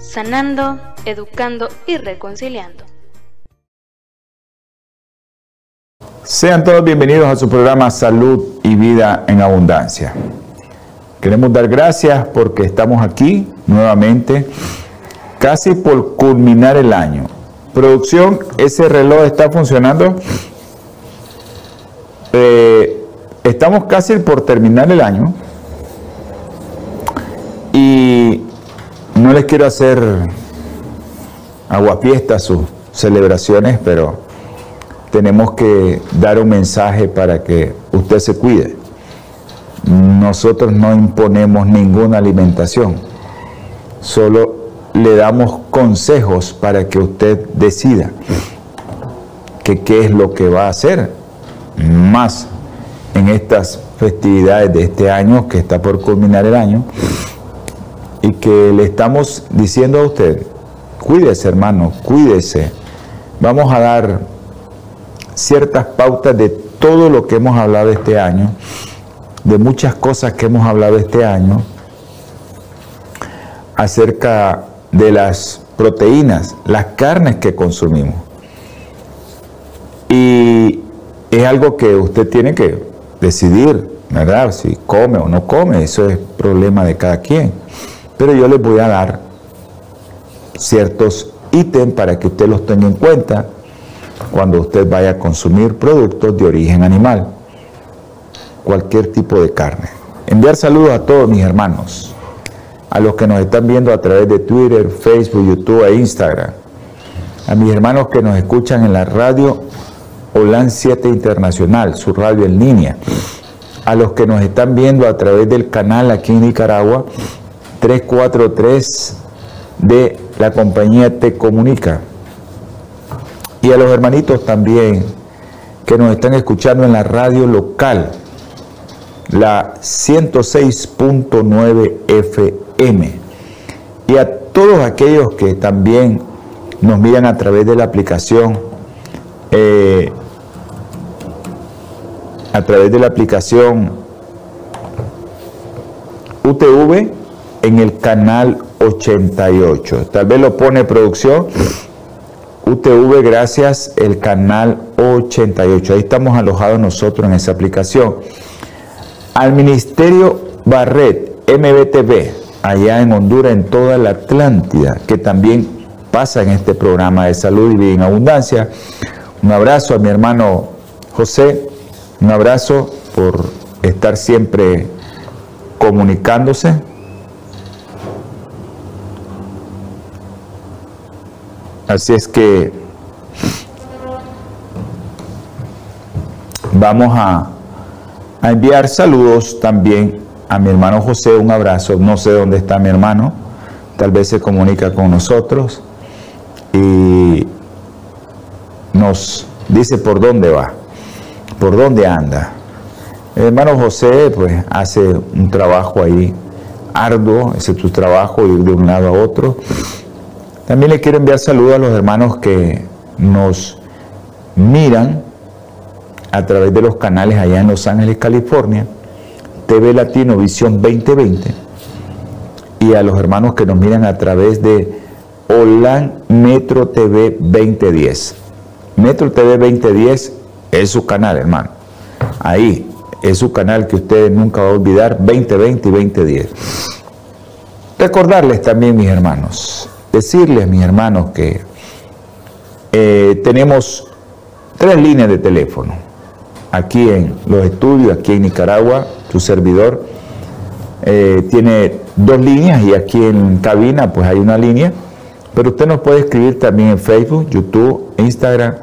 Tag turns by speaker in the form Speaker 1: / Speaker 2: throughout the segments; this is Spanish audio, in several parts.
Speaker 1: sanando, educando y reconciliando.
Speaker 2: Sean todos bienvenidos a su programa Salud y Vida en Abundancia. Queremos dar gracias porque estamos aquí nuevamente, casi por culminar el año. Producción, ese reloj está funcionando. Eh, estamos casi por terminar el año. Y no les quiero hacer aguafiestas sus celebraciones, pero tenemos que dar un mensaje para que usted se cuide. Nosotros no imponemos ninguna alimentación, solo le damos consejos para que usted decida que qué es lo que va a hacer más en estas festividades de este año que está por culminar el año y que le estamos diciendo a usted, cuídese hermano, cuídese. Vamos a dar ciertas pautas de todo lo que hemos hablado este año, de muchas cosas que hemos hablado este año, acerca de las proteínas, las carnes que consumimos. Y es algo que usted tiene que decidir, ¿verdad? Si come o no come, eso es problema de cada quien. Pero yo les voy a dar ciertos ítems para que usted los tenga en cuenta cuando usted vaya a consumir productos de origen animal, cualquier tipo de carne. Enviar saludos a todos mis hermanos, a los que nos están viendo a través de Twitter, Facebook, YouTube e Instagram, a mis hermanos que nos escuchan en la radio Holan 7 Internacional, su radio en línea, a los que nos están viendo a través del canal aquí en Nicaragua 343 de la compañía Te Comunica. Y a los hermanitos también que nos están escuchando en la radio local, la 106.9 FM. Y a todos aquellos que también nos miran a través de la aplicación, eh, a través de la aplicación UTV en el canal 88. Tal vez lo pone producción. UTV, gracias, el canal 88. Ahí estamos alojados nosotros en esa aplicación. Al Ministerio Barret, MBTV, allá en Honduras, en toda la Atlántida, que también pasa en este programa de salud y vida en abundancia. Un abrazo a mi hermano José, un abrazo por estar siempre comunicándose Así es que vamos a, enviar saludos también a mi hermano José, un abrazo. No sé dónde está mi hermano, tal vez se comunica con nosotros y nos dice por dónde va, por dónde anda. El hermano José pues hace un trabajo ahí arduo, ese es tu trabajo, ir de un lado a otro. También le quiero enviar saludos a los hermanos que nos miran a través de los canales allá en Los Ángeles, California, TV Latino Visión 2020, y a los hermanos que nos miran a través de Holan Metro TV 2010. Metro TV 2010 es su canal, hermano. Ahí es su canal que ustedes nunca van a olvidar, 2020 y 2010. Recordarles también, mis hermanos, decirles, mis hermanos, que eh, tenemos tres líneas de teléfono. Aquí en los estudios, aquí en Nicaragua, tu servidor eh, tiene dos líneas y aquí en cabina pues hay una línea. Pero usted nos puede escribir también en Facebook, YouTube, Instagram,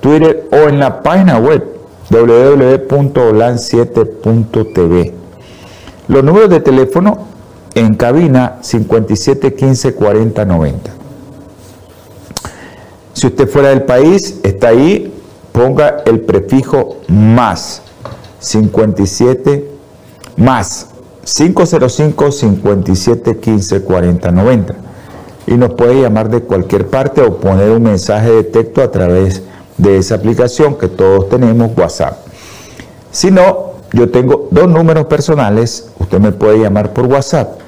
Speaker 2: Twitter o en la página web www.holan7.tv. Los números de teléfono en cabina 5715 4090. Si usted fuera del país, está ahí, ponga el prefijo más 57 más 505 57 15 40 90 y nos puede llamar de cualquier parte o poner un mensaje de texto a través de esa aplicación que todos tenemos WhatsApp. Si no, yo tengo dos números personales, usted me puede llamar por WhatsApp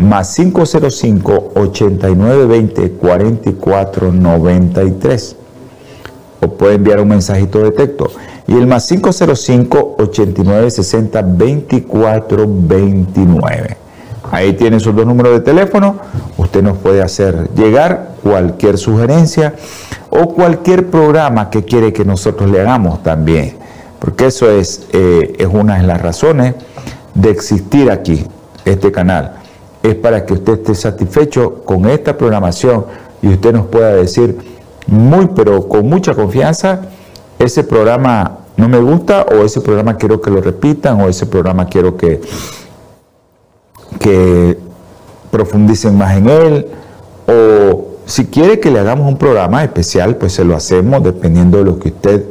Speaker 2: más 505 8920 4493 o puede enviar un mensajito de texto. Y el más 505 8960 2429 ahí tiene esos dos números de teléfono. Usted nos puede hacer llegar cualquier sugerencia o cualquier programa que quiere que nosotros le hagamos también. Porque eso es, eh, es una de las razones de existir aquí este canal es para que usted esté satisfecho con esta programación y usted nos pueda decir muy, pero con mucha confianza, ese programa no me gusta o ese programa quiero que lo repitan o ese programa quiero que, que profundicen más en él. O si quiere que le hagamos un programa especial, pues se lo hacemos dependiendo de lo que usted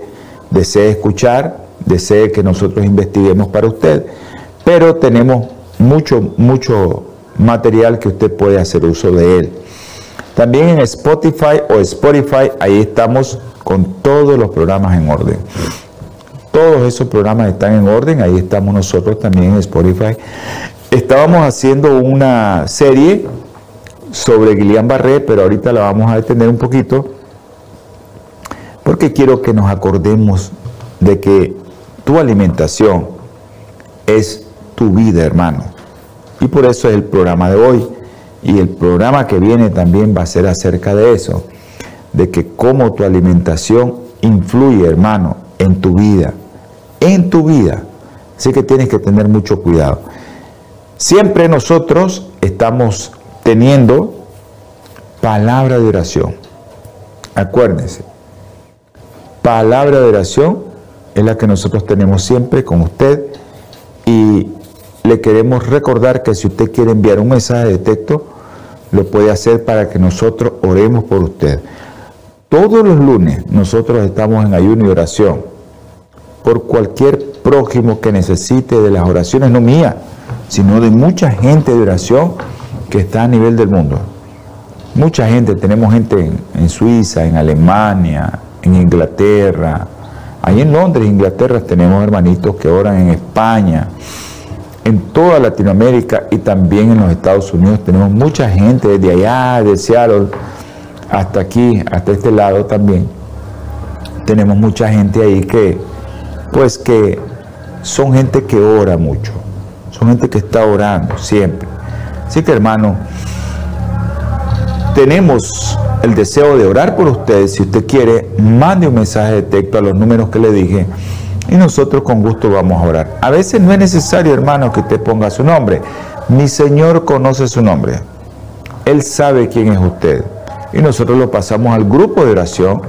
Speaker 2: desee escuchar, desee que nosotros investiguemos para usted, pero tenemos mucho, mucho material que usted puede hacer uso de él. También en Spotify o Spotify, ahí estamos con todos los programas en orden. Todos esos programas están en orden, ahí estamos nosotros también en Spotify. Estábamos haciendo una serie sobre Guillain Barré, pero ahorita la vamos a detener un poquito, porque quiero que nos acordemos de que tu alimentación es tu vida, hermano. Y por eso es el programa de hoy. Y el programa que viene también va a ser acerca de eso, de que cómo tu alimentación influye, hermano, en tu vida, en tu vida. Así que tienes que tener mucho cuidado. Siempre nosotros estamos teniendo palabra de oración. Acuérdense, palabra de oración es la que nosotros tenemos siempre con usted y le queremos recordar que si usted quiere enviar un mensaje de texto, lo puede hacer para que nosotros oremos por usted. Todos los lunes nosotros estamos en ayuno y oración por cualquier prójimo que necesite de las oraciones, no mías, sino de mucha gente de oración que está a nivel del mundo. Mucha gente, tenemos gente en, en Suiza, en Alemania, en Inglaterra, ahí en Londres, Inglaterra, tenemos hermanitos que oran en España, en toda Latinoamérica y también en los Estados Unidos. Tenemos mucha gente desde allá, de Seattle, hasta aquí, hasta este lado también. Tenemos mucha gente ahí que, pues que son gente que ora mucho, son gente que está orando siempre. Así que hermano, tenemos el deseo de orar por ustedes. Si usted quiere, mande un mensaje de texto a los números que le dije y nosotros con gusto vamos a orar. A veces no es necesario, hermano, que usted ponga su nombre. Mi Señor conoce su nombre. Él sabe quién es usted. Y nosotros lo pasamos al grupo de oración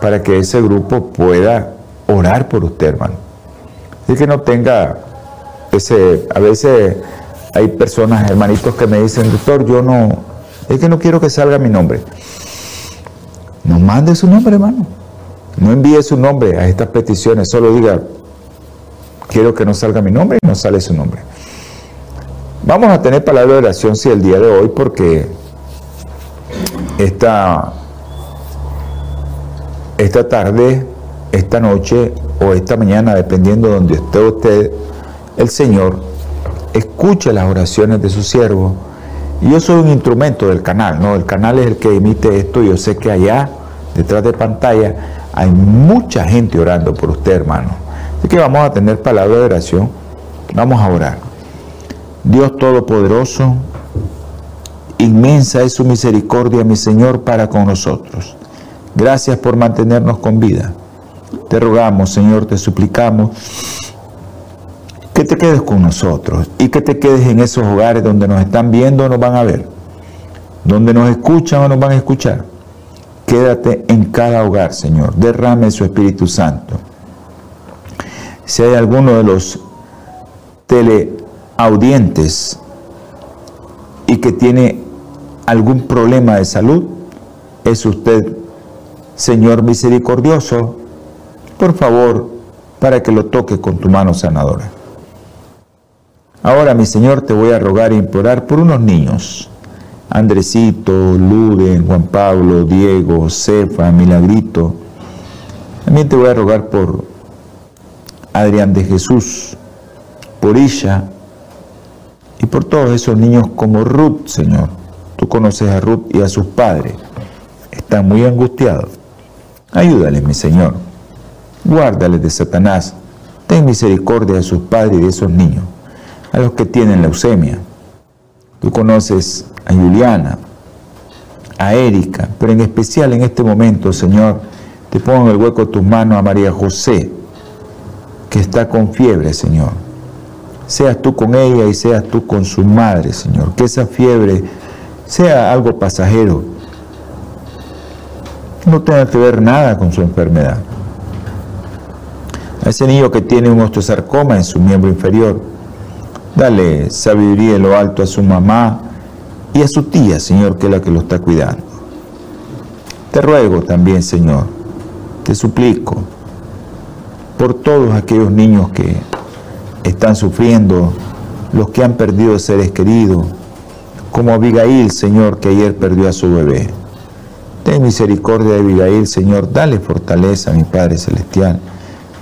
Speaker 2: para que ese grupo pueda orar por usted, hermano. Así que no tenga ese... A veces hay personas, hermanitos, que me dicen, doctor, yo no... Es que no quiero que salga mi nombre. No mande su nombre, hermano. No envíe su nombre a estas peticiones, solo diga, quiero que no salga mi nombre y no sale su nombre. Vamos a tener palabra de oración si el día de hoy, porque esta, esta tarde, esta noche o esta mañana, dependiendo de donde esté usted, el Señor escucha las oraciones de su siervo. Yo soy un instrumento del canal, ¿no? El canal es el que emite esto. Yo sé que allá, detrás de pantalla, hay mucha gente orando por usted, hermano. Así que vamos a tener palabra de oración. Vamos a orar. Dios Todopoderoso, inmensa es su misericordia, mi Señor, para con nosotros. Gracias por mantenernos con vida. Te rogamos, Señor, te suplicamos que te quedes con nosotros y que te quedes en esos hogares donde nos están viendo o nos van a ver, donde nos escuchan o nos van a escuchar Quédate en cada hogar, Señor. Derrame su Espíritu Santo. Si hay alguno de los teleaudientes y que tiene algún problema de salud, es usted, Señor misericordioso, por favor, para que lo toque con tu mano sanadora. Ahora, mi Señor, te voy a rogar e implorar por unos niños. Andresito, Luden, Juan Pablo, Diego, Cefa, Milagrito. También te voy a rogar por Adrián de Jesús, por Isha y por todos esos niños como Ruth, Señor. Tú conoces a Ruth y a sus padres. Están muy angustiados. Ayúdales, mi Señor. Guárdales de Satanás. Ten misericordia de sus padres y de esos niños, a los que tienen leucemia. Tú conoces a Juliana, a Erika, pero en especial en este momento, Señor, te pongo en el hueco de tus manos a María José, que está con fiebre, Señor. Seas tú con ella y seas tú con su madre, Señor. Que esa fiebre sea algo pasajero. No tenga que ver nada con su enfermedad. A ese niño que tiene un osteosarcoma en su miembro inferior, dale sabiduría en lo alto a su mamá y a su tía, Señor, que es la que lo está cuidando. Te ruego también, Señor, te suplico, por todos aquellos niños que están sufriendo, los que han perdido seres queridos, como Abigail, Señor, que ayer perdió a su bebé. Ten misericordia de Abigail, Señor, dale fortaleza a mi Padre Celestial,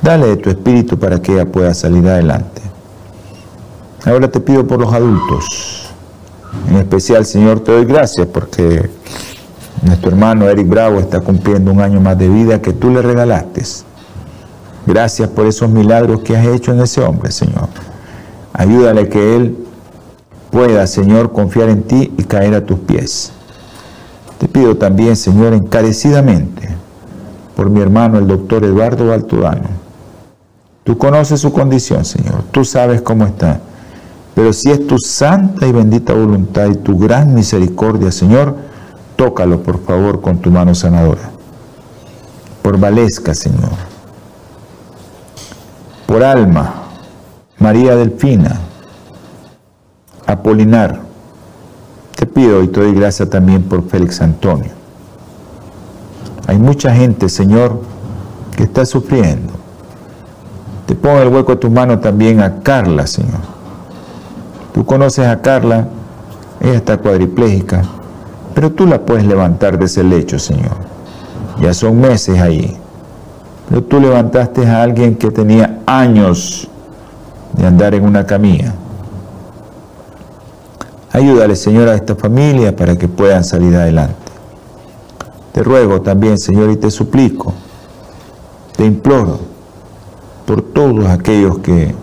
Speaker 2: dale de tu espíritu para que ella pueda salir adelante. Ahora te pido por los adultos, en especial, Señor, te doy gracias porque nuestro hermano Eric Bravo está cumpliendo un año más de vida que tú le regalaste. Gracias por esos milagros que has hecho en ese hombre, Señor. Ayúdale que él pueda, Señor, confiar en ti y caer a tus pies. Te pido también, Señor, encarecidamente por mi hermano, el doctor Eduardo Baltodano. Tú conoces su condición, Señor. Tú sabes cómo está. Pero si es tu santa y bendita voluntad y tu gran misericordia, Señor, tócalo, por favor, con tu mano sanadora. Por Valesca, Señor por Alma, María Delfina, Apolinar. Te pido y te doy gracias también por Félix Antonio. Hay mucha gente, Señor, que está sufriendo. Te pongo el hueco de tu mano también a Carla, Señor. Tú conoces a Carla, ella está cuadriplégica, pero tú la puedes levantar de ese lecho, Señor. Ya son meses ahí. Pero tú levantaste a alguien que tenía años de andar en una camilla. Ayúdale, Señor, a esta familia para que puedan salir adelante. Te ruego también, Señor, y te suplico, te imploro por todos aquellos que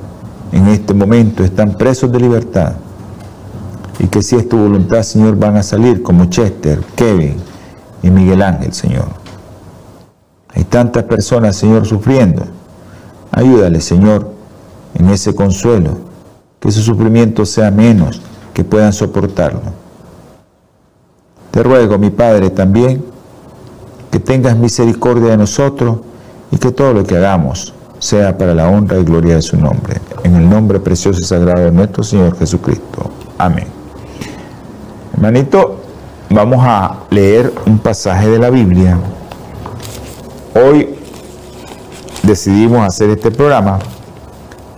Speaker 2: en este momento están presos de libertad y que si es tu voluntad, Señor, van a salir como Chester, Kevin y Miguel Ángel, Señor. Hay tantas personas, Señor, sufriendo. Ayúdale, Señor, en ese consuelo, que su sufrimiento sea menos, que puedan soportarlo. Te ruego, mi Padre, también, que tengas misericordia de nosotros y que todo lo que hagamos sea para la honra y gloria de su nombre. En el nombre precioso y sagrado de nuestro Señor Jesucristo. Amén. Hermanito, vamos a leer un pasaje de la Biblia Hoy decidimos hacer este programa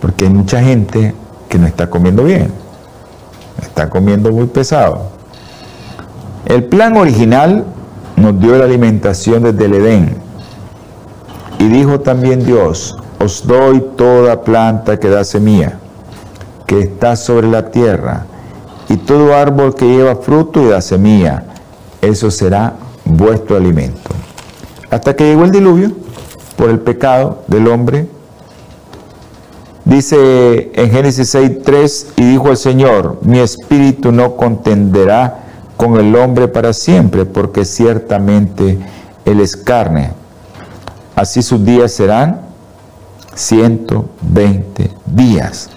Speaker 2: porque hay mucha gente que no está comiendo bien, está comiendo muy pesado. El plan original nos dio la alimentación desde el Edén. Y dijo también Dios, os doy toda planta que da semilla, que está sobre la tierra, y todo árbol que lleva fruto y da semilla, eso será vuestro alimento. Hasta que llegó el diluvio por el pecado del hombre. Dice en Génesis 6.3, y dijo el Señor, mi espíritu no contenderá con el hombre para siempre, porque ciertamente él es carne. Así sus días serán 120 días.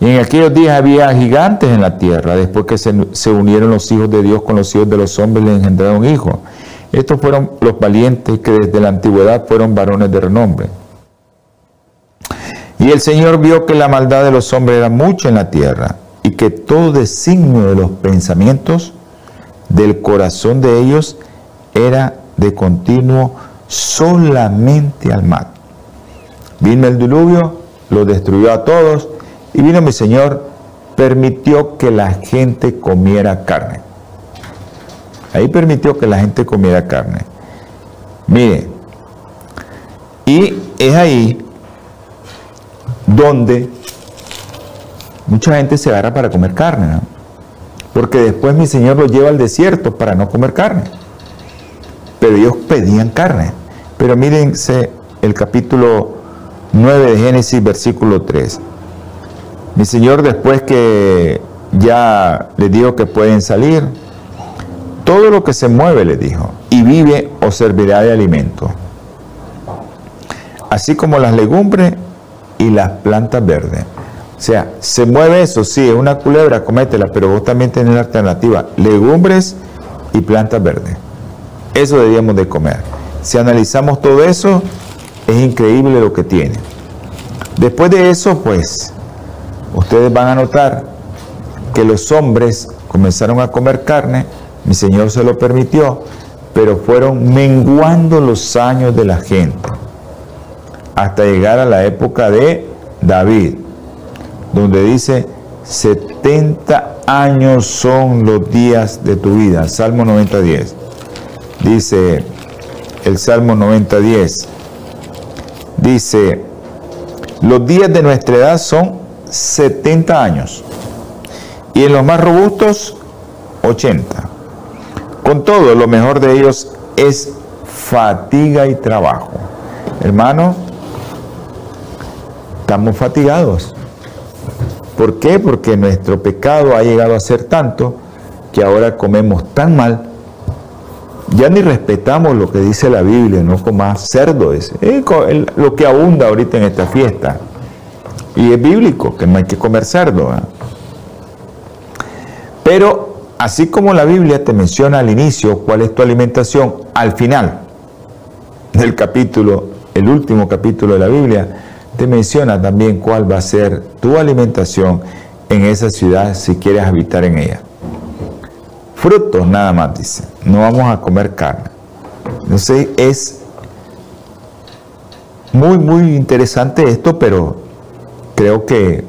Speaker 2: Y en aquellos días había gigantes en la tierra, después que se, se unieron los hijos de Dios con los hijos de los hombres, le engendraron hijos. Estos fueron los valientes que desde la antigüedad fueron varones de renombre. Y el Señor vio que la maldad de los hombres era mucha en la tierra y que todo designio de los pensamientos del corazón de ellos era de continuo solamente al mal. Vino el diluvio, lo destruyó a todos, y vino mi Señor, permitió que la gente comiera carne. Ahí permitió que la gente comiera carne. Mire, y es ahí donde mucha gente se agarra para comer carne, ¿no? porque después mi Señor los lleva al desierto para no comer carne. Pero ellos pedían carne. Pero mírense el capítulo 9 de Génesis, versículo 3. Mi Señor después que ya le dijo que pueden salir, todo lo que se mueve, le dijo, y vive o servirá de alimento, así como las legumbres y las plantas verdes. O sea, se mueve eso, sí, es una culebra, cométela, pero vos también tenés la alternativa, legumbres y plantas verdes. Eso deberíamos de comer. Si analizamos todo eso, es increíble lo que tiene. Después de eso, pues, ustedes van a notar que los hombres comenzaron a comer carne, mi Señor se lo permitió, pero fueron menguando los años de la gente hasta llegar a la época de David donde dice 70 años son los días de tu vida. Salmo 90.10. Dice el Salmo 90.10. Dice, los días de nuestra edad son 70 años. Y en los más robustos, 80. Con todo, lo mejor de ellos es fatiga y trabajo. Hermano, estamos fatigados. ¿Por qué? Porque nuestro pecado ha llegado a ser tanto que ahora comemos tan mal. Ya ni respetamos lo que dice la Biblia, no comas cerdo, es lo que abunda ahorita en esta fiesta. Y es bíblico, que no hay que comer cerdo. Pero así como la Biblia te menciona al inicio cuál es tu alimentación, al final del capítulo, el último capítulo de la Biblia, te menciona también cuál va a ser tu alimentación en esa ciudad si quieres habitar en ella. Frutos nada más, dice. No vamos a comer carne. Entonces es muy, muy interesante esto, pero creo que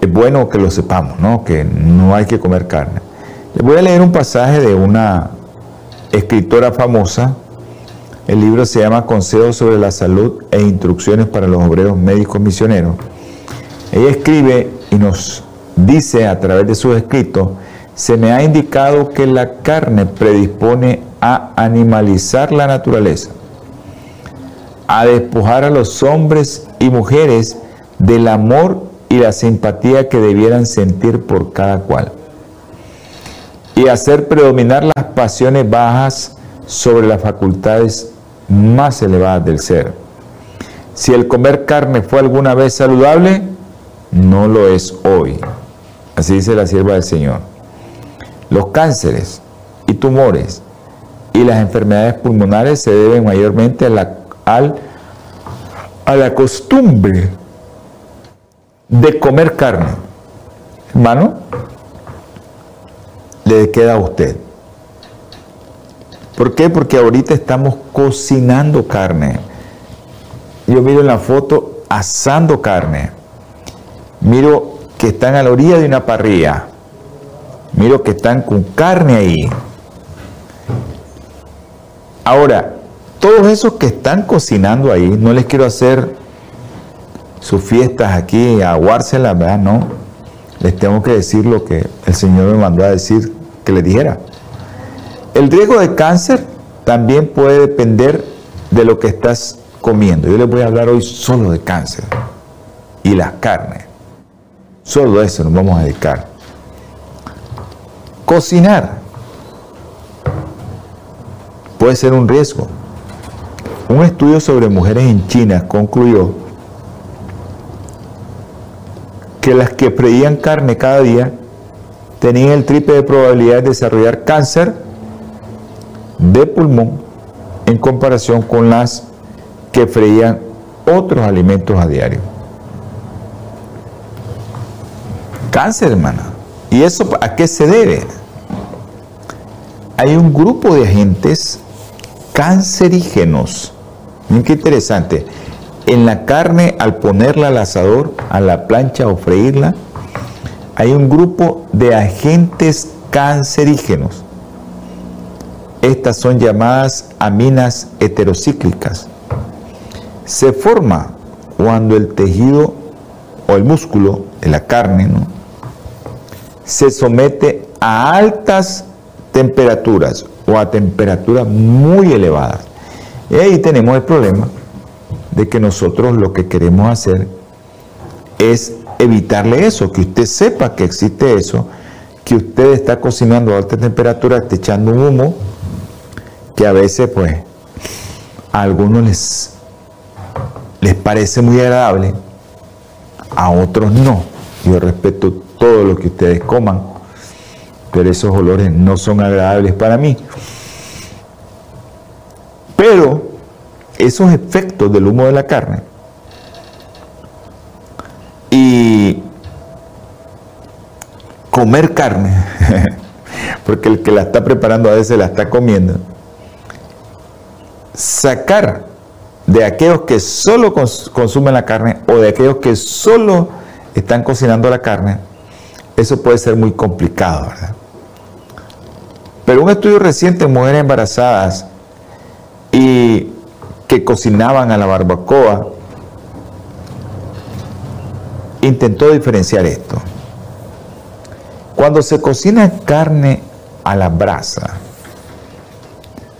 Speaker 2: es bueno que lo sepamos, ¿no? Que no hay que comer carne. Les voy a leer un pasaje de una escritora famosa el libro se llama Consejos sobre la Salud e Instrucciones para los Obreros Médicos Misioneros. Ella escribe y nos dice a través de sus escritos, se me ha indicado que la carne predispone a animalizar la naturaleza, a despojar a los hombres y mujeres del amor y la simpatía que debieran sentir por cada cual, y hacer predominar las pasiones bajas sobre las facultades más elevadas del ser. Si el comer carne fue alguna vez saludable, no lo es hoy. Así dice la sierva del Señor. Los cánceres y tumores y las enfermedades pulmonares se deben mayormente a la, a la costumbre de comer carne. Hermano, le queda a usted. ¿Por qué? Porque ahorita estamos cocinando carne. Yo miro en la foto asando carne. Miro que están a la orilla de una parrilla. Miro que están con carne ahí. Ahora, todos esos que están cocinando ahí, no les quiero hacer sus fiestas aquí, aguárselas, ¿verdad? No. Les tengo que decir lo que el Señor me mandó a decir que les dijera. El riesgo de cáncer también puede depender de lo que estás comiendo. Yo les voy a hablar hoy solo de cáncer y las carnes. Solo eso nos vamos a dedicar. Cocinar puede ser un riesgo. Un estudio sobre mujeres en China concluyó que las que freían carne cada día tenían el triple de probabilidad de desarrollar cáncer de pulmón en comparación con las que freían otros alimentos a diario. cáncer, hermana. ¿Y eso a qué se debe? Hay un grupo de agentes cancerígenos. Miren qué interesante. En la carne, al ponerla al asador, a la plancha o freírla, hay un grupo de agentes cancerígenos. Estas son llamadas aminas heterocíclicas. Se forma cuando el tejido o el músculo de la carne se somete a altas temperaturas o a temperaturas muy elevadas. Y ahí tenemos el problema de que nosotros lo que queremos hacer es evitarle eso, que usted sepa que existe eso, que usted está cocinando a alta temperatura, está echando un humo, que a veces pues a algunos les, les parece muy agradable, a otros no. Yo respeto todo lo que ustedes coman, pero esos olores no son agradables para mí. Pero esos efectos del humo de la carne y comer carne, porque el que la está preparando a veces la está comiendo, sacar de aquellos que solo consumen la carne o de aquellos que solo están cocinando la carne, eso puede ser muy complicado, ¿verdad? Pero un estudio reciente en mujeres embarazadas y que cocinaban a la barbacoa intentó diferenciar esto. Cuando se cocina carne a la brasa,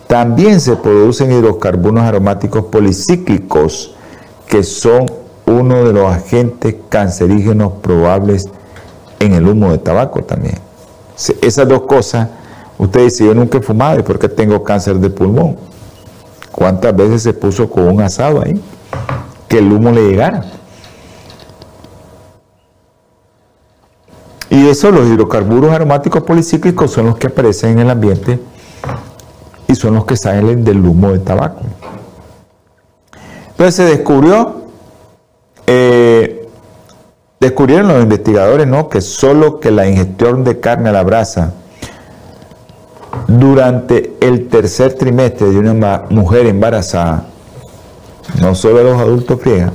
Speaker 2: también se producen hidrocarburos aromáticos policíclicos, que son uno de los agentes cancerígenos probables en el humo de tabaco también. Esas dos cosas Usted dice, yo nunca he fumado, ¿y por qué tengo cáncer de pulmón? ¿Cuántas veces se puso con un asado ahí? Que el humo le llegara. Y eso, los hidrocarburos aromáticos policíclicos son los que aparecen en el ambiente y son los que salen del humo de tabaco. Entonces se descubrió, eh, descubrieron los investigadores, ¿no? Que solo que la ingestión de carne a la brasa durante el tercer trimestre de una mujer embarazada, no solo los adultos friegan,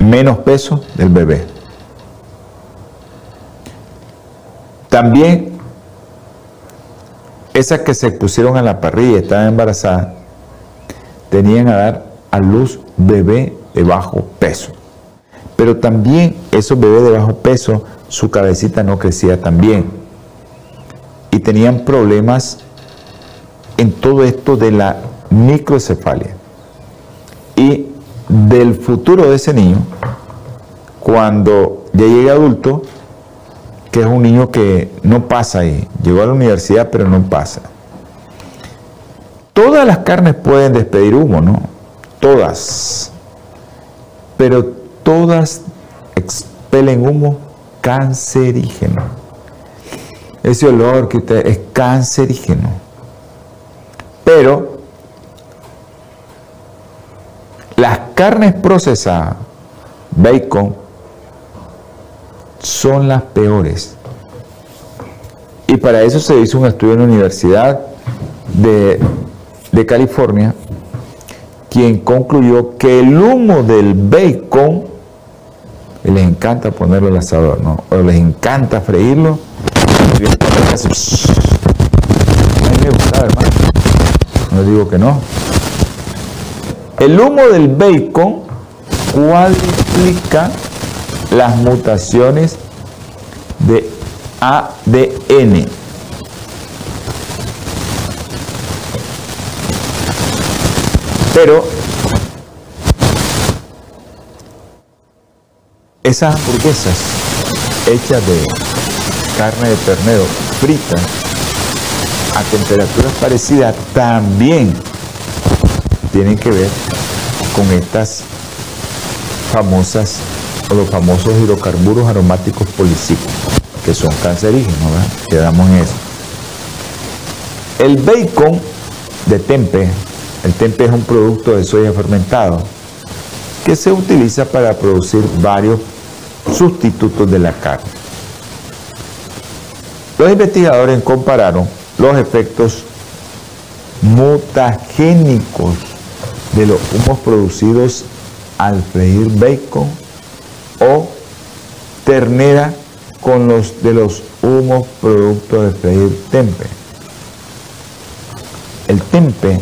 Speaker 2: menos peso del bebé. También esas que se pusieron a la parrilla, estaban embarazadas, tenían a dar a luz bebé de bajo peso. Pero también esos bebés de bajo peso, su cabecita no crecía tan bien tenían problemas en todo esto de la microcefalia. Y del futuro de ese niño, cuando ya llegue adulto, que es un niño que no pasa ahí, llegó a la universidad pero no pasa. Todas las carnes pueden despedir humo, ¿no? Todas. Pero todas expelen humo cancerígeno. Ese olor que usted es cancerígeno. Pero las carnes procesadas, bacon, son las peores. Y para eso se hizo un estudio en la Universidad de, California, quien concluyó que el humo del bacon, les encanta ponerlo al asador, ¿no? O les encanta freírlo, no digo que no. El humo del bacon cuadriplica las mutaciones de ADN. Pero esas hamburguesas hechas de carne de ternero frita a temperaturas parecidas también tienen que ver con estas famosas o los famosos hidrocarburos aromáticos policíclicos que son cancerígenos, ¿verdad? Quedamos en eso. El bacon de tempe, el tempe es un producto de soya fermentado que se utiliza para producir varios sustitutos de la carne. Los investigadores compararon los efectos mutagénicos de los humos producidos al freír bacon o ternera con los de los humos productos de freír tempe. El tempe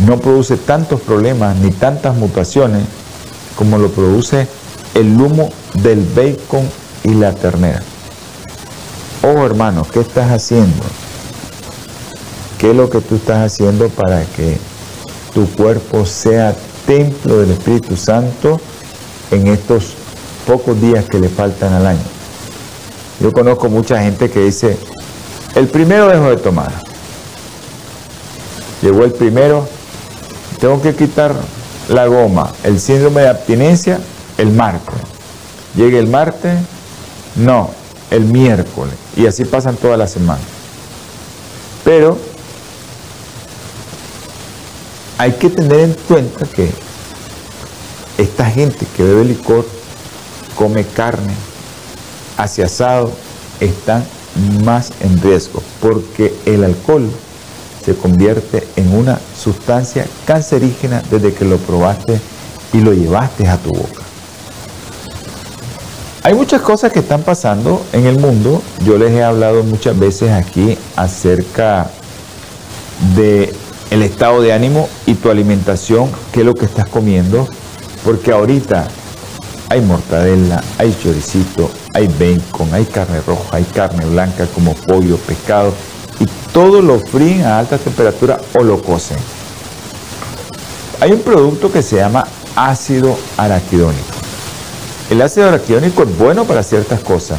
Speaker 2: no produce tantos problemas ni tantas mutaciones como lo produce el humo del bacon y la ternera. Oh hermano, ¿qué estás haciendo? ¿Qué es lo que tú estás haciendo para que tu cuerpo sea templo del Espíritu Santo en estos pocos días que le faltan al año? Yo conozco mucha gente que dice, el primero dejo de tomar. Llegó el primero, tengo que quitar la goma, el síndrome de abstinencia, el martes. Llega el martes, no, el miércoles. Y así pasan toda la semana. Pero hay que tener en cuenta que esta gente que bebe licor, come carne, hace asado, están más en riesgo porque el alcohol se convierte en una sustancia cancerígena desde que lo probaste y lo llevaste a tu boca. Hay muchas cosas que están pasando en el mundo. Yo les he hablado muchas veces aquí acerca de el estado de ánimo y tu alimentación, qué es lo que estás comiendo, porque ahorita hay mortadela, hay choricito, hay bacon, hay carne roja, hay carne blanca como pollo, pescado, y todo lo fríen a alta temperatura o lo cocen. Hay un producto que se llama ácido araquidónico. El ácido araquidónico es bueno para ciertas cosas.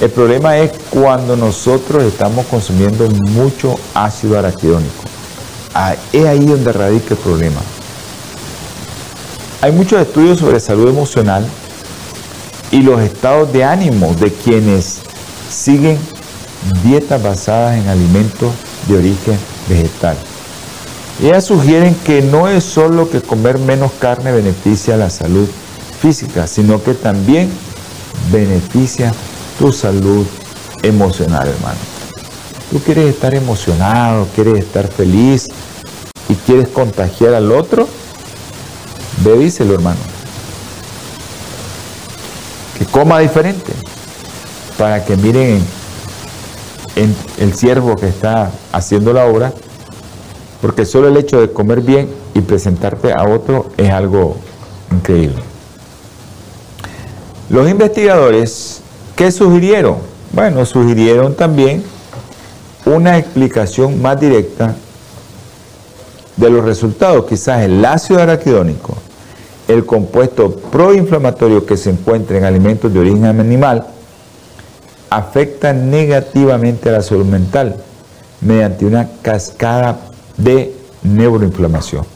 Speaker 2: El problema es cuando nosotros estamos consumiendo mucho ácido araquidónico. Ah, es ahí donde radica el problema. Hay muchos estudios sobre salud emocional y los estados de ánimo de quienes siguen dietas basadas en alimentos de origen vegetal. Ellas sugieren que no es solo que comer menos carne beneficia la salud física, sino que también beneficia tu salud emocional, hermano. Tú quieres estar emocionado, quieres estar feliz y quieres contagiar al otro, bebíselo, hermano. Que coma diferente, para que miren en el siervo que está haciendo la obra, porque solo el hecho de comer bien y presentarte a otro es algo increíble. Los investigadores, ¿qué sugirieron? Bueno, sugirieron también una explicación más directa de los resultados. Quizás el ácido araquidónico, el compuesto proinflamatorio que se encuentra en alimentos de origen animal, afecta negativamente a la salud mental mediante una cascada de neuroinflamación.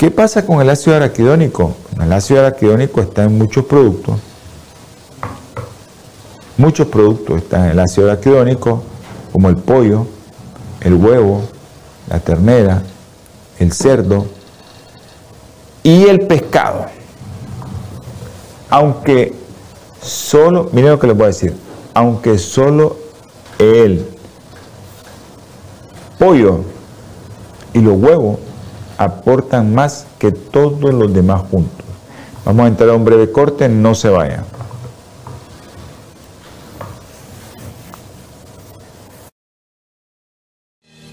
Speaker 2: ¿Qué pasa con el ácido araquidónico? El ácido araquidónico está en muchos productos. Muchos productos están en el ácido araquidónico, como el pollo, el huevo, la ternera, el cerdo y el pescado. Aunque solo, miren lo que les voy a decir, aunque solo el pollo y los huevos aportan más que todos los demás juntos. Vamos a entrar a un breve corte, no se vayan.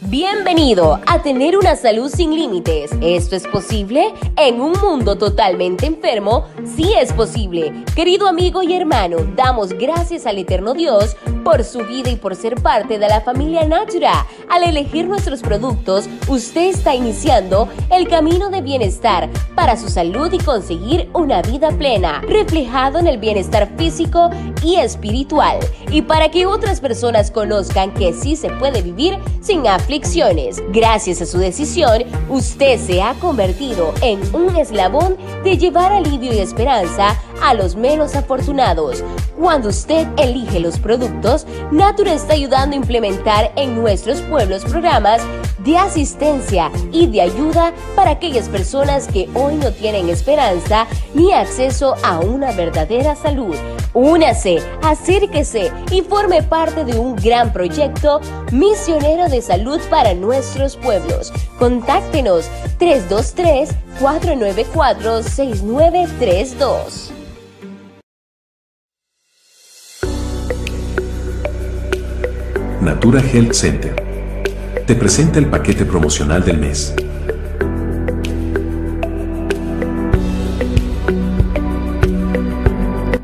Speaker 3: Bienvenido a tener una salud sin límites. ¿Esto es posible? En un mundo totalmente enfermo, sí es posible. Querido amigo y hermano, damos gracias al eterno Dios por su vida y por ser parte de la familia Natura. Al elegir nuestros productos, usted está iniciando el camino de bienestar para su salud y conseguir una vida plena, reflejado en el bienestar físico y espiritual. Y para que otras personas conozcan que sí se puede vivir sin aflicción Gracias a su decisión, usted se ha convertido en un eslabón de llevar alivio y esperanza a los menos afortunados. Cuando usted elige los productos, Natura está ayudando a implementar en nuestros pueblos programas de asistencia y de ayuda para aquellas personas que hoy no tienen esperanza ni acceso a una verdadera salud. Únase, acérquese y forme parte de un gran proyecto misionero de salud para nuestros pueblos. Contáctenos 323-494-6932.
Speaker 4: Natura Health Center te presenta el paquete promocional del mes.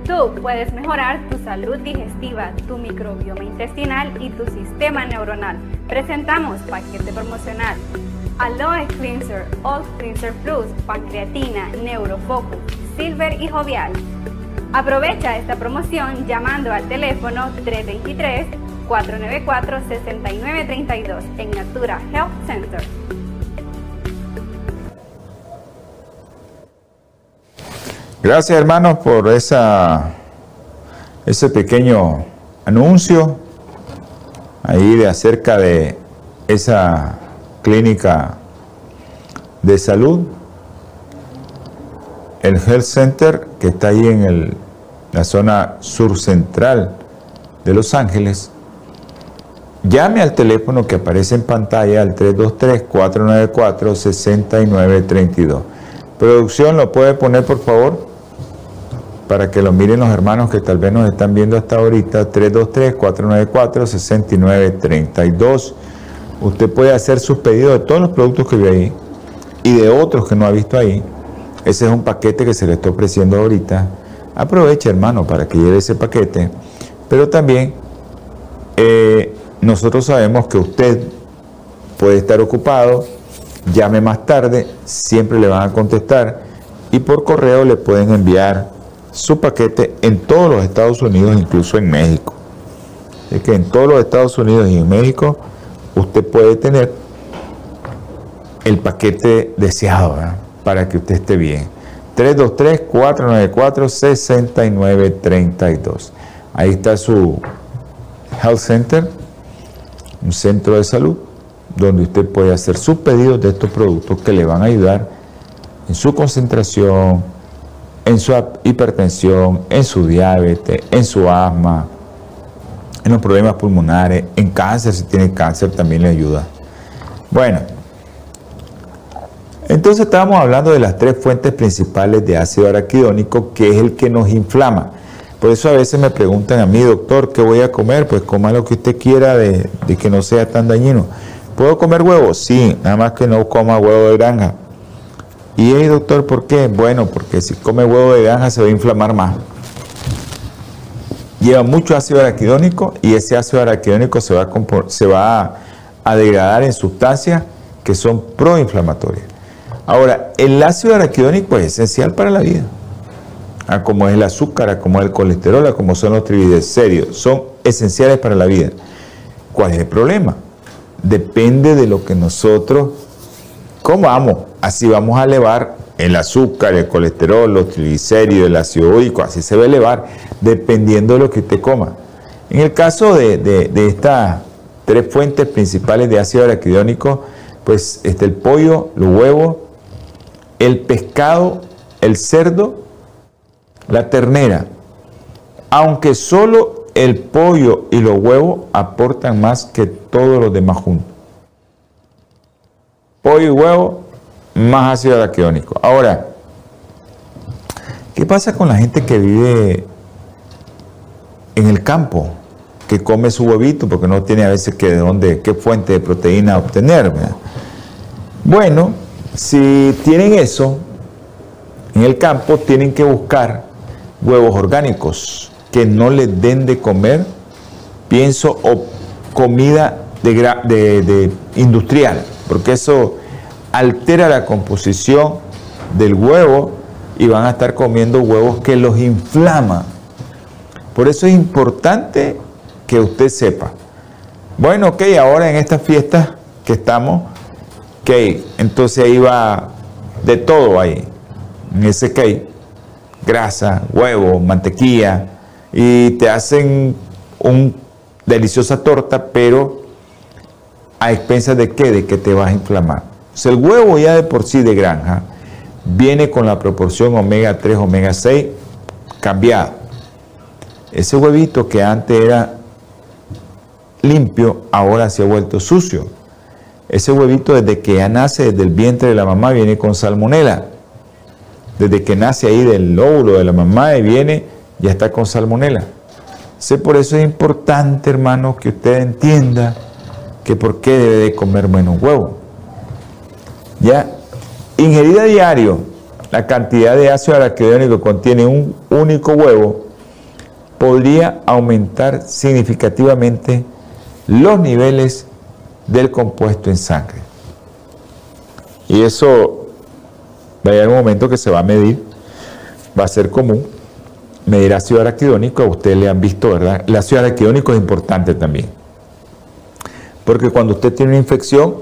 Speaker 5: Tú puedes mejorar tu salud digestiva, tu microbioma intestinal y tu sistema neuronal. Presentamos paquete promocional. Aloe Cleanser, All Cleanser Plus, Pancreatina, Neurofocus, Silver y Jovial. Aprovecha esta promoción llamando al teléfono 323 494-6932 en Natura Health Center.
Speaker 2: Gracias hermanos por esa, ese pequeño anuncio ahí de acerca de esa clínica de salud, el Health Center que está ahí en el, la zona sur central de Los Ángeles, Llame al teléfono que aparece en pantalla al 323-494-6932. Producción, ¿lo puede poner por favor? Para que lo miren los hermanos que tal vez nos están viendo hasta ahorita. 323-494-6932. Usted puede hacer sus pedidos de todos los productos que ve ahí y de otros que no ha visto ahí. Ese es un paquete que se le está ofreciendo ahorita. Aproveche, hermano, para que lleve ese paquete. Pero también eh, nosotros sabemos que usted puede estar ocupado, llame más tarde, siempre le van a contestar y por correo le pueden enviar su paquete en todos los Estados Unidos, incluso en México. Es que en todos los Estados Unidos y en México usted puede tener el paquete deseado para que usted esté bien. 323-494-6932. Ahí está su Health Center un centro de salud donde usted puede hacer sus pedidos de estos productos que le van a ayudar en su concentración, en su hipertensión, en su diabetes, en su asma, en los problemas pulmonares, en cáncer, si tiene cáncer también le ayuda. Bueno, entonces estábamos hablando de las tres fuentes principales de ácido araquidónico, que es el que nos inflama. Por eso a veces me preguntan a mí, doctor, ¿qué voy a comer? Pues coma lo que usted quiera de, que no sea tan dañino. ¿Puedo comer huevos? Sí, nada más que no coma huevo de granja. ¿Y hey, doctor, por qué? Bueno, porque si come huevo de granja se va a inflamar más. Lleva mucho ácido araquidónico y ese ácido araquidónico se va a, se va a degradar en sustancias que son proinflamatorias. Ahora, el ácido araquidónico es esencial para la vida a como es el azúcar, a como es el colesterol, a como son los triglicéridos. Son esenciales para la vida. ¿Cuál es el problema? Depende de lo que nosotros comamos. Así vamos a elevar el azúcar, el colesterol, los triglicéridos, el ácido úrico, así se va a elevar, dependiendo de lo que usted coma. En el caso de, estas tres fuentes principales de ácido araquidónico, pues está el pollo, los huevos, el pescado, el cerdo la ternera, aunque solo el pollo y los huevos aportan más que todos los demás juntos. Pollo y huevo, más ácido araquidónico. Ahora, ¿qué pasa con la gente que vive en el campo? Que come su huevito porque no tiene a veces que de dónde, qué fuente de proteína obtener. Bueno, si tienen eso en el campo, tienen que buscar huevos orgánicos, que no le den de comer, pienso, o comida de, industrial, porque eso altera la composición del huevo y van a estar comiendo huevos que los inflama. Por eso es importante que usted sepa. Bueno, ok, ahora en esta fiesta que estamos, ok, entonces ahí va de todo ahí, en ese cake grasa, huevo, mantequilla y te hacen una deliciosa torta, pero a expensas de qué? De que te vas a inflamar. O sea, el huevo ya de por sí de granja viene con la proporción omega 3, omega 6 cambiado. Ese huevito que antes era limpio, ahora se ha vuelto sucio. Ese huevito desde que ya nace desde el vientre de la mamá viene con salmonela. Desde que nace ahí del óvulo de la mamá y viene, ya está con salmonela. Sé por eso es importante, hermanos, que usted entienda que por qué debe de comer menos huevo. Ya, ingerida diario, la cantidad de ácido araquidónico que contiene un único huevo podría aumentar significativamente los niveles del compuesto en sangre. Y eso va a llegar un momento que se va a medir, va a ser común medir ácido araquidónico, a ustedes le han visto, ¿verdad? El ácido araquidónico es importante también. Porque cuando usted tiene una infección,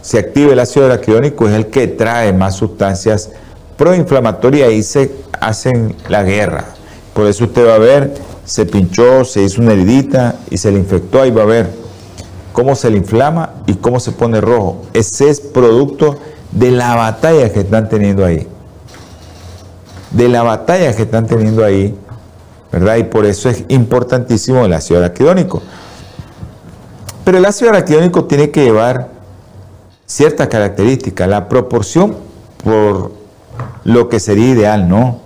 Speaker 2: se activa el ácido araquidónico, es el que trae más sustancias proinflamatorias y se hacen la guerra. Por eso usted va a ver, se pinchó, se hizo una heridita y se le infectó, ahí va a ver cómo se le inflama y cómo se pone rojo. Ese es producto de la batalla que están teniendo ahí de la batalla que están teniendo ahí, ¿verdad? Y por eso es importantísimo el ácido araquidónico. Pero el ácido araquidónico tiene que llevar ciertas características, la proporción por lo que sería ideal, ¿no?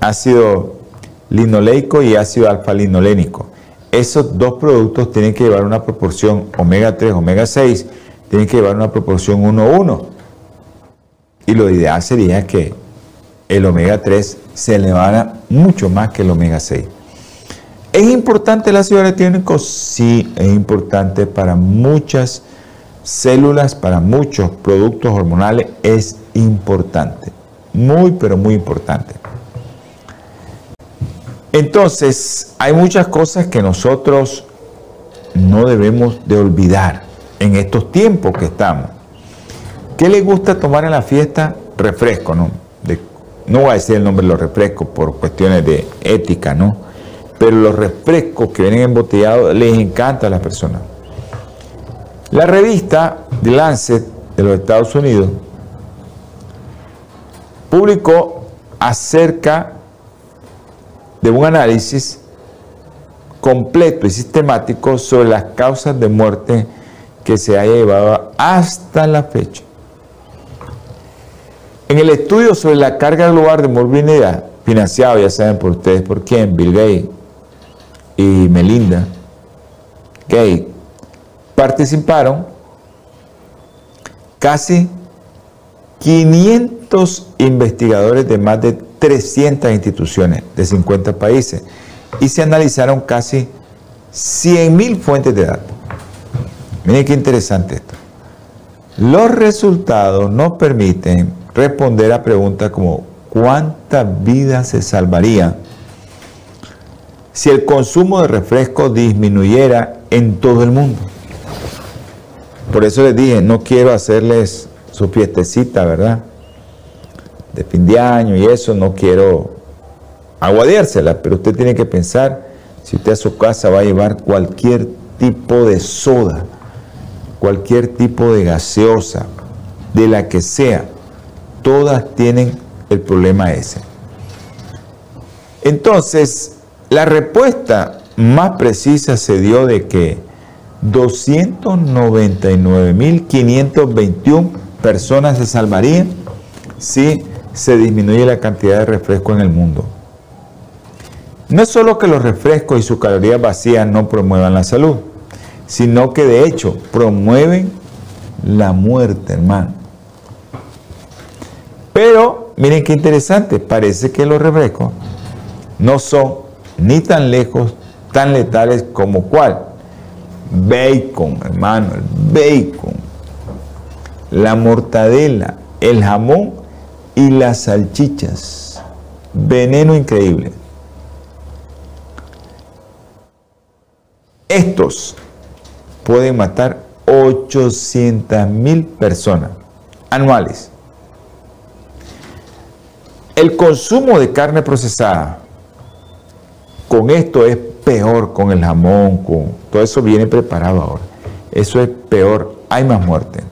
Speaker 2: Ácido linoleico y ácido alfa-linolénico. Esos dos productos tienen que llevar una proporción omega 3, omega 6, tienen que llevar una proporción 1-1. Y lo ideal sería que el omega 3 se elevara mucho más que el omega 6. ¿Es importante el ácido araquidónico? Sí, es importante para muchas células, para muchos productos hormonales, es importante. Muy, pero muy importante. Entonces, hay muchas cosas que nosotros no debemos de olvidar en estos tiempos que estamos. ¿Qué le gusta tomar en la fiesta? Refresco, ¿no? no voy a decir el nombre de los refrescos por cuestiones de ética, ¿no? Pero los refrescos que vienen embotellados les encanta a las personas. La revista The Lancet de los Estados Unidos publicó acerca de un análisis completo y sistemático sobre las causas de muerte que se ha llevado hasta la fecha. En el estudio sobre la carga global de morbidez, financiado, ya saben por ustedes por quién, Bill Gates y Melinda Gates, participaron casi 500 investigadores de más de 300 instituciones de 50 países y se analizaron casi 100.000 fuentes de datos. Miren qué interesante esto. Los resultados nos permiten responder a preguntas como ¿cuántas vidas se salvaría si el consumo de refresco disminuyera en todo el mundo? Por eso les dije, no quiero hacerles su fiestecita, ¿verdad? De fin de año y eso, no quiero aguadeársela, pero usted tiene que pensar, si usted a su casa va a llevar cualquier tipo de soda, cualquier tipo de gaseosa, de la que sea, todas tienen el problema ese. Entonces, la respuesta más precisa se dio de que 299.521 personas se salvarían si se disminuye la cantidad de refresco en el mundo. No es solo que los refrescos y sus calorías vacías no promuevan la salud, sino que de hecho promueven la muerte, hermano. Pero miren qué interesante, parece que los refrescos no son ni tan lejos, tan letales como cuál. Bacon, hermano, el bacon, la mortadela, el jamón y las salchichas. Veneno increíble. Estos pueden matar 800 mil personas anuales. El consumo de carne procesada, con esto es peor, con el jamón, con todo eso viene preparado ahora. Eso es peor, hay más muerte.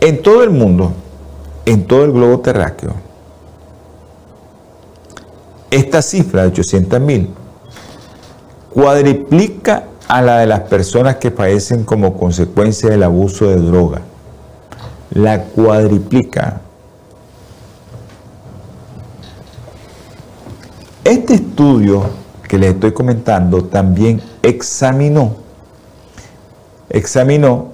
Speaker 2: En todo el mundo, en todo el globo terráqueo, esta cifra de 800 mil cuadriplica a la de las personas que padecen como consecuencia del abuso de droga. La cuadriplica. Este estudio que les estoy comentando también examinó, examinó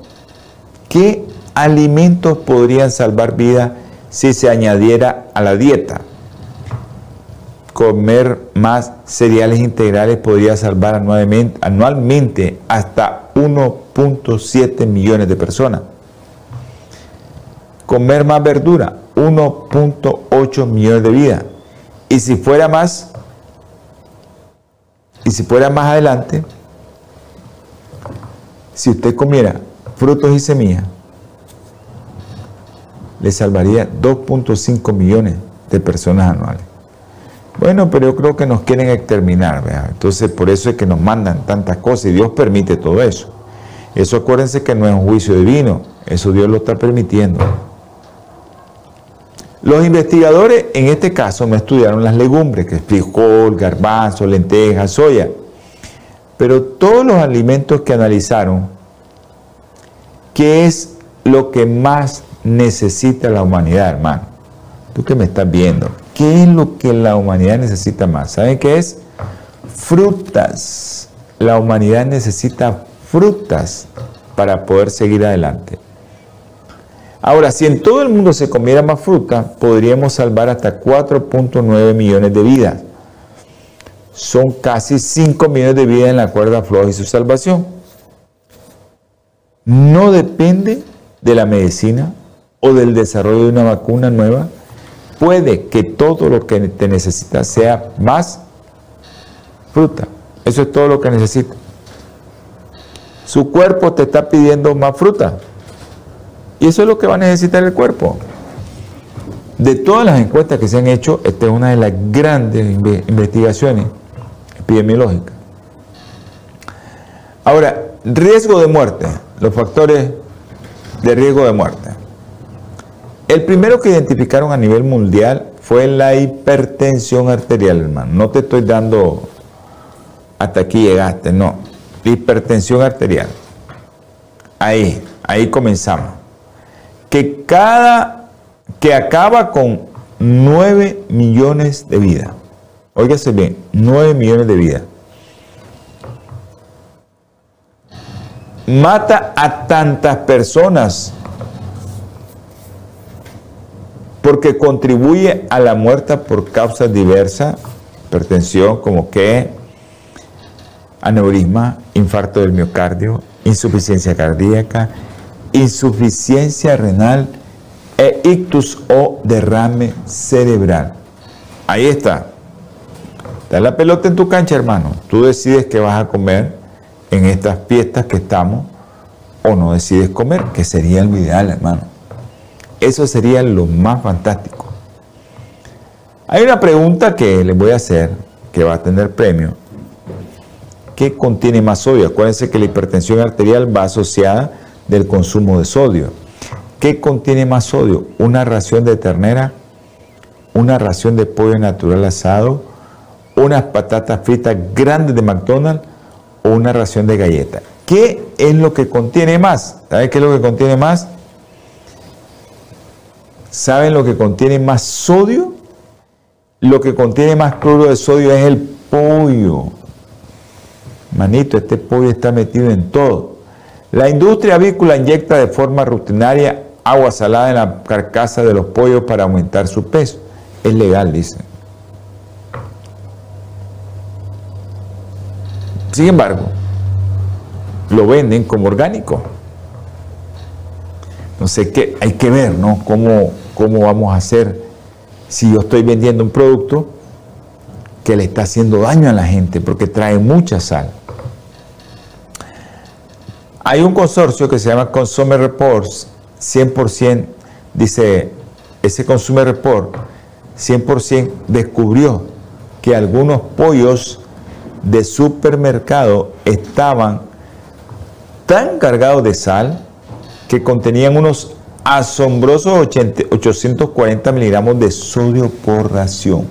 Speaker 2: qué alimentos podrían salvar vida si se añadiera a la dieta. Comer más cereales integrales podría salvar anualmente, anualmente hasta 1.7 millones de personas. Comer más verdura, 1.8 millones de vidas. Y si fuera más, y si fuera más adelante, si usted comiera frutos y semillas, le salvaría 2.5 millones de personas anuales. Bueno, pero yo creo que nos quieren exterminar, ¿verdad? Entonces, por eso es que nos mandan tantas cosas y Dios permite todo eso. Eso acuérdense que no es un juicio divino, eso Dios lo está permitiendo. Los investigadores en este caso no estudiaron las legumbres, que es frijol, garbanzo, lentejas, soya, pero todos los alimentos que analizaron, ¿qué es lo que más necesita la humanidad, hermano? Tú que me estás viendo, ¿qué es lo que la humanidad necesita más? ¿Saben qué es? Frutas. La humanidad necesita frutas para poder seguir adelante. Ahora, si en todo el mundo se comiera más fruta, podríamos salvar hasta 4.9 millones de vidas. Son casi 5 millones de vidas en la cuerda floja y su salvación. No depende de la medicina o del desarrollo de una vacuna nueva. Puede que todo lo que te necesitas sea más fruta. Eso es todo lo que necesita. Su cuerpo te está pidiendo más fruta. Y eso es lo que va a necesitar el cuerpo. De todas las encuestas que se han hecho, esta es una de las grandes investigaciones epidemiológicas. Ahora, riesgo de muerte, los factores de riesgo de muerte. El primero que identificaron a nivel mundial fue la hipertensión arterial, hermano. No te estoy dando hasta aquí llegaste, no. Hipertensión arterial. Ahí, ahí comenzamos que cada que acaba con 9 millones de vidas. Óigase bien, 9 millones de vidas. Mata a tantas personas porque contribuye a la muerte por causas diversas, hipertensión como que aneurisma, infarto del miocardio, insuficiencia cardíaca, insuficiencia renal e ictus o derrame cerebral. Ahí está. Da la pelota en tu cancha, hermano. Tú decides qué vas a comer en estas fiestas que estamos o no decides comer, que sería lo ideal, hermano. Eso sería lo más fantástico. Hay una pregunta que les voy a hacer, que va a tener premio. ¿Qué contiene más sodio? Acuérdense que la hipertensión arterial va asociada del consumo de sodio. ¿Qué contiene más sodio? Una ración de ternera, una ración de pollo natural asado, unas patatas fritas grandes de McDonald's o una ración de galletas. ¿Qué es lo que contiene más? ¿Saben qué es lo que contiene más? ¿Saben lo que contiene más sodio? Lo que contiene más cloro de sodio es el pollo. Manito, este pollo está metido en todo. La industria avícola inyecta de forma rutinaria agua salada en la carcasa de los pollos para aumentar su peso. Es legal, dicen. Sin embargo, lo venden como orgánico. No sé qué, hay que ver, ¿no? ¿Cómo, cómo vamos a hacer si yo estoy vendiendo un producto que le está haciendo daño a la gente porque trae mucha sal. Hay un consorcio que se llama Consumer Reports, 100%, dice, ese Consumer Report, 100% descubrió que algunos pollos de supermercado estaban tan cargados de sal que contenían unos asombrosos 840 miligramos de sodio por ración.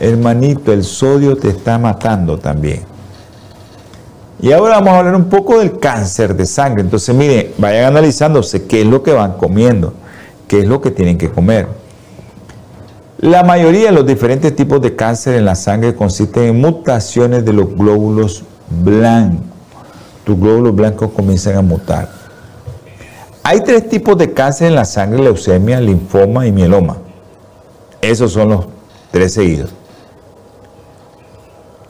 Speaker 2: Hermanito, el sodio te está matando también. Y ahora vamos a hablar un poco del cáncer de sangre. Entonces, miren, vayan analizándose qué es lo que van comiendo, qué es lo que tienen que comer. La mayoría de los diferentes tipos de cáncer en la sangre consisten en mutaciones de los glóbulos blancos. Tus glóbulos blancos comienzan a mutar. Hay tres tipos de cáncer en la sangre, leucemia, linfoma y mieloma. Esos son los tres seguidos.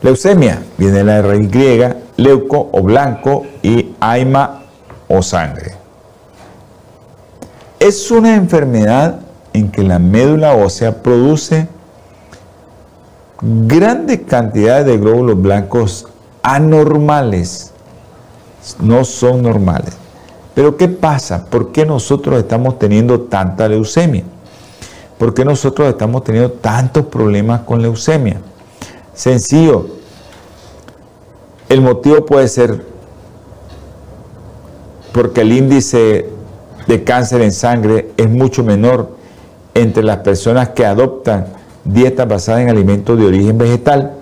Speaker 2: Leucemia viene de la raíz griega, leuco o blanco y aima o sangre. Es una enfermedad en que la médula ósea produce grandes cantidades de glóbulos blancos anormales. No son normales. Pero ¿qué pasa? ¿Por qué nosotros estamos teniendo tanta leucemia? ¿Por qué nosotros estamos teniendo tantos problemas con leucemia? Sencillo. El motivo puede ser porque el índice de cáncer en sangre es mucho menor entre las personas que adoptan dietas basadas en alimentos de origen vegetal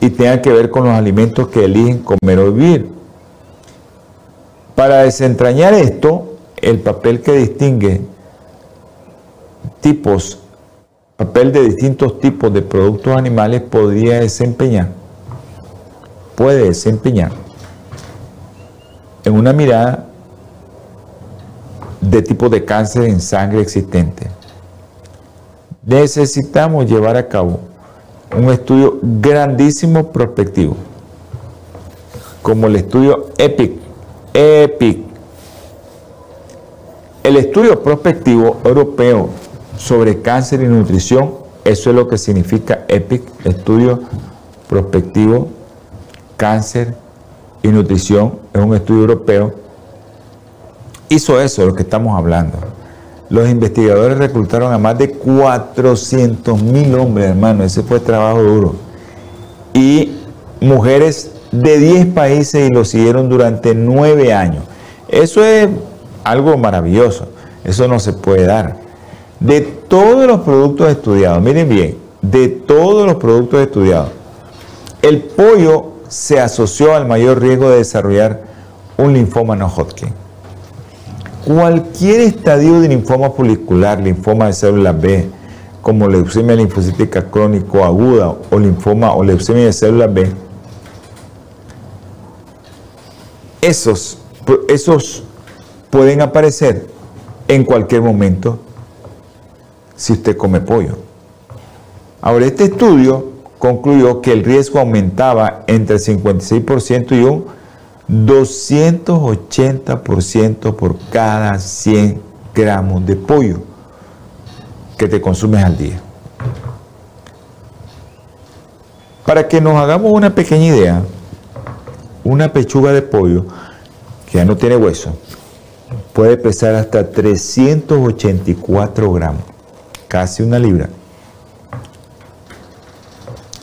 Speaker 2: y tenga que ver con los alimentos que eligen comer o vivir. Para desentrañar esto, el papel que distingue tipos, papel de distintos tipos de productos animales podría desempeñar, puede desempeñar en una mirada de tipo de cáncer en sangre existente. Necesitamos llevar a cabo un estudio grandísimo prospectivo, como el estudio EPIC. EPIC. El estudio prospectivo europeo sobre cáncer y nutrición, eso es lo que significa EPIC, estudio prospectivo, cáncer y nutrición, es un estudio europeo hizo eso, de lo que estamos hablando. Los investigadores reclutaron a más de 400 mil hombres, hermano, ese fue trabajo duro. Y mujeres de 10 países y lo siguieron durante 9 años. Eso es algo maravilloso, eso no se puede dar. De todos los productos estudiados, miren bien, de todos los productos estudiados, el pollo se asoció al mayor riesgo de desarrollar un linfoma no Hodgkin. Cualquier estadio de linfoma folicular, linfoma de células B, como leucemia linfocítica crónico aguda o linfoma o leucemia de células B, esos, esos pueden aparecer en cualquier momento si usted come pollo. Ahora, este estudio concluyó que el riesgo aumentaba entre el 56% y un 280% por cada 100 gramos de pollo que te consumes al día. Para que nos hagamos una pequeña idea, una pechuga de pollo que ya no tiene hueso puede pesar hasta 384 gramos, casi una libra.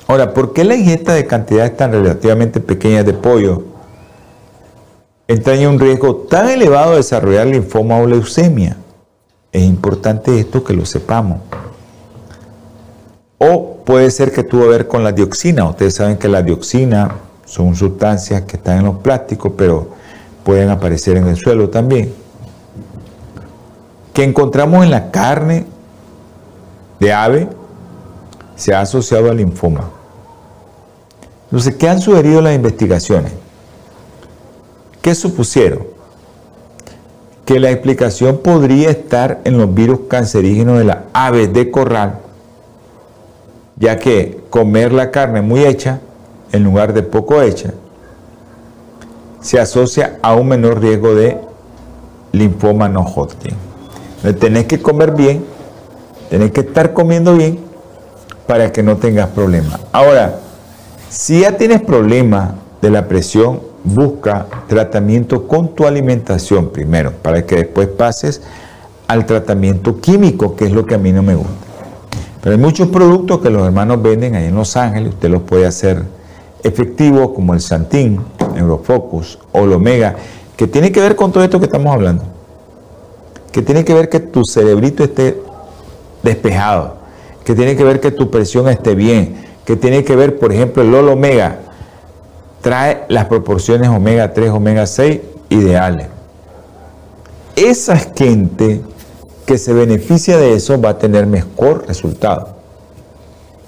Speaker 2: Ahora, ¿por qué la ingesta de cantidades tan relativamente pequeñas de pollo entraña un riesgo tan elevado de desarrollar linfoma o leucemia. Es importante esto que lo sepamos. O puede ser que tuvo que ver con la dioxina. Ustedes saben que la dioxina son sustancias que están en los plásticos, pero pueden aparecer en el suelo también. Que encontramos en la carne de ave se ha asociado al linfoma. Entonces, ¿qué han sugerido las investigaciones? ¿Qué supusieron? Que la explicación podría estar en los virus cancerígenos de las aves de corral, ya que comer la carne muy hecha en lugar de poco hecha se asocia a un menor riesgo de linfoma no Hodgkin. tenés que comer bien, tenés que estar comiendo bien para que no tengas problemas. Ahora, si ya tienes problemas de la presión busca tratamiento con tu alimentación primero, para que después pases al tratamiento químico, que es lo que a mí no me gusta. Pero hay muchos productos que los hermanos venden ahí en Los Ángeles, usted los puede hacer efectivos, como el Santín, Neurofocus, Olomega, que tiene que ver con todo esto que estamos hablando. Que tiene que ver que tu cerebrito esté despejado, que tiene que ver que tu presión esté bien, que tiene que ver, por ejemplo, el Olo Omega trae las proporciones omega 3, omega 6 ideales. Esa gente que se beneficia de eso va a tener mejor resultado.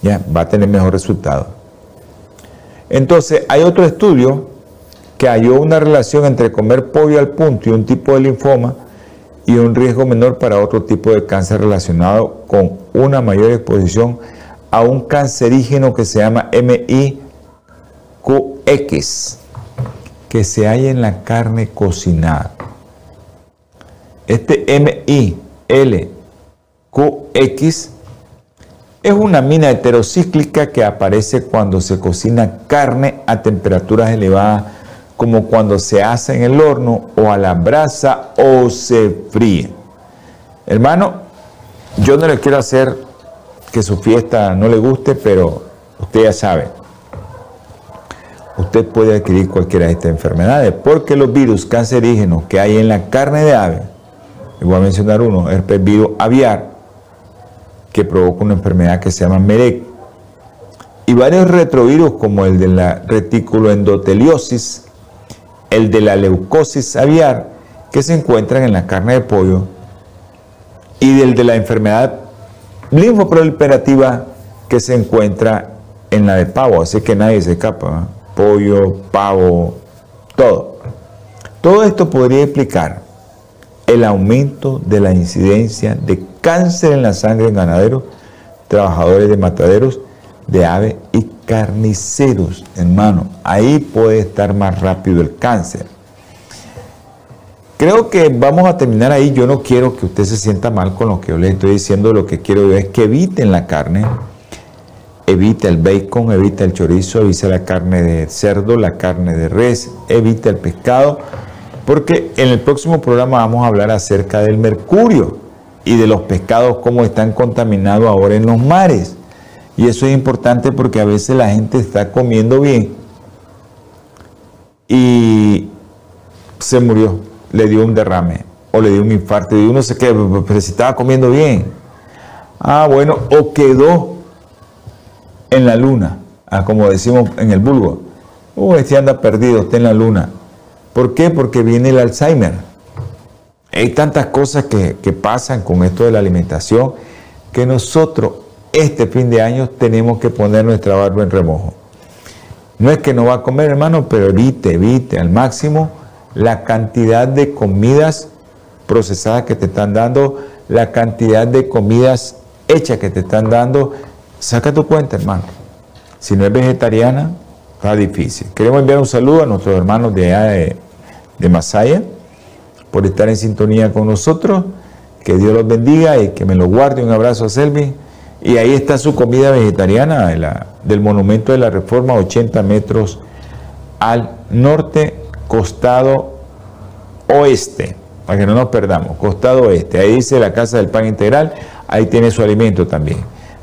Speaker 2: Ya, va a tener mejor resultado. Entonces, hay otro estudio que halló una relación entre comer pollo al punto y un tipo de linfoma y un riesgo menor para otro tipo de cáncer relacionado con una mayor exposición a un cancerígeno que se llama MIQX, que se halla en la carne cocinada. Este MILQX es una mina heterocíclica que aparece cuando se cocina carne a temperaturas elevadas, como cuando se hace en el horno o a la brasa o se fríe. Hermano, yo no le quiero hacer que su fiesta no le guste, pero usted ya sabe, usted puede adquirir cualquiera de estas enfermedades, porque los virus cancerígenos que hay en la carne de ave, voy a mencionar uno, el virus aviar, que provoca una enfermedad que se llama MEREC, y varios retrovirus como el de la reticuloendoteliosis, el de la leucosis aviar, que se encuentran en la carne de pollo, y del de la enfermedad linfoproliferativa que se encuentra en la de pavo, así que nadie se escapa, pollo, pavo, todo. Todo esto podría explicar el aumento de la incidencia de cáncer en la sangre en ganaderos, trabajadores de mataderos, de aves y carniceros, hermano. Ahí puede estar más rápido el cáncer. Creo que vamos a terminar ahí. Yo no quiero que usted se sienta mal con lo que yo le estoy diciendo. Lo que quiero es que eviten la carne, evite el bacon, evite el chorizo, evite la carne de cerdo, la carne de res, evite el pescado porque en el próximo programa vamos a hablar acerca del mercurio y de los pescados, cómo están contaminados ahora en los mares. Y eso es importante porque a veces la gente está comiendo bien y se murió, le dio un derrame o le dio un infarto y uno se queda, pero si estaba comiendo bien. Ah, bueno, o quedó en la luna, ah, como decimos en el vulgo. Uh, este anda perdido, está en la luna. ¿Por qué? Porque viene el Alzheimer. Hay tantas cosas que, pasan con esto de la alimentación que nosotros este fin de año tenemos que poner nuestra barba en remojo. No es que no va a comer, hermano, pero evite, evite al máximo la cantidad de comidas procesadas que te están dando, la cantidad de comidas hechas que te están dando. Saca tu cuenta, hermano. Si no es vegetariana, está difícil. Queremos enviar un saludo a nuestros hermanos de allá de, Masaya por estar en sintonía con nosotros. Que Dios los bendiga y que me lo guarde. Un abrazo a Selvi. Y ahí está su comida vegetariana del Monumento de la Reforma, 80 metros al norte, costado oeste, para que no nos perdamos, costado oeste. Ahí dice la Casa del Pan Integral, ahí tiene su alimento también.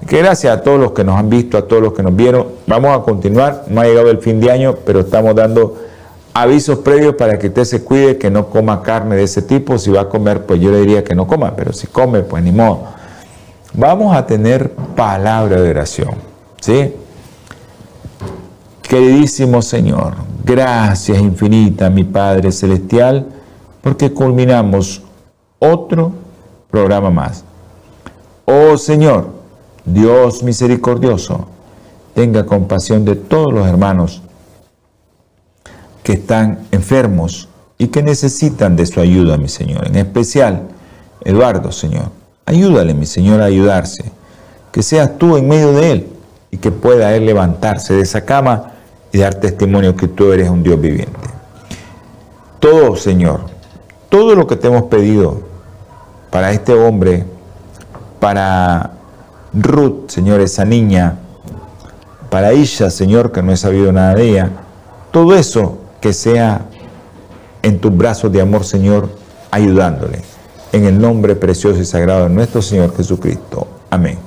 Speaker 2: Que gracias a todos los que nos han visto, a todos los que nos vieron. Vamos a continuar. No ha llegado el fin de año, pero estamos dando avisos previos para que usted se cuide, que no coma carne de ese tipo. Si va a comer, pues yo le diría que no coma, pero si come, pues ni modo. Vamos a tener palabra de oración. ¿Sí? Queridísimo Señor, gracias infinita, mi Padre Celestial, porque culminamos otro programa más. Oh Señor, Dios misericordioso, tenga compasión de todos los hermanos que están enfermos y que necesitan de su ayuda, mi Señor. En especial, Eduardo, Señor. Ayúdale, mi Señor, a ayudarse. Que seas tú en medio de él y que pueda él levantarse de esa cama y dar testimonio que tú eres un Dios viviente. Todo, Señor, todo lo que te hemos pedido para este hombre, para Ruth, Señor, esa niña, para ella, Señor, que no he sabido nada de ella, todo eso que sea en tus brazos de amor, Señor, ayudándole. En el nombre precioso y sagrado de nuestro Señor Jesucristo. Amén.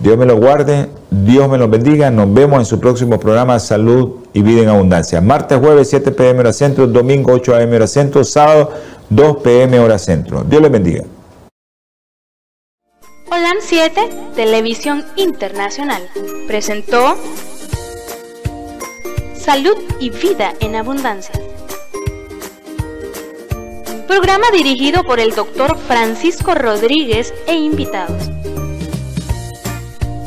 Speaker 2: Dios me lo guarde, Dios me lo bendiga. Nos vemos en su próximo programa Salud y Vida en Abundancia. Martes, jueves, 7 pm hora centro, domingo, 8 am hora centro, sábado, 2 pm hora centro. Dios les bendiga.
Speaker 1: Holan 7, Televisión Internacional, presentó Salud y Vida en Abundancia. Programa dirigido por el doctor Francisco Rodríguez e invitados.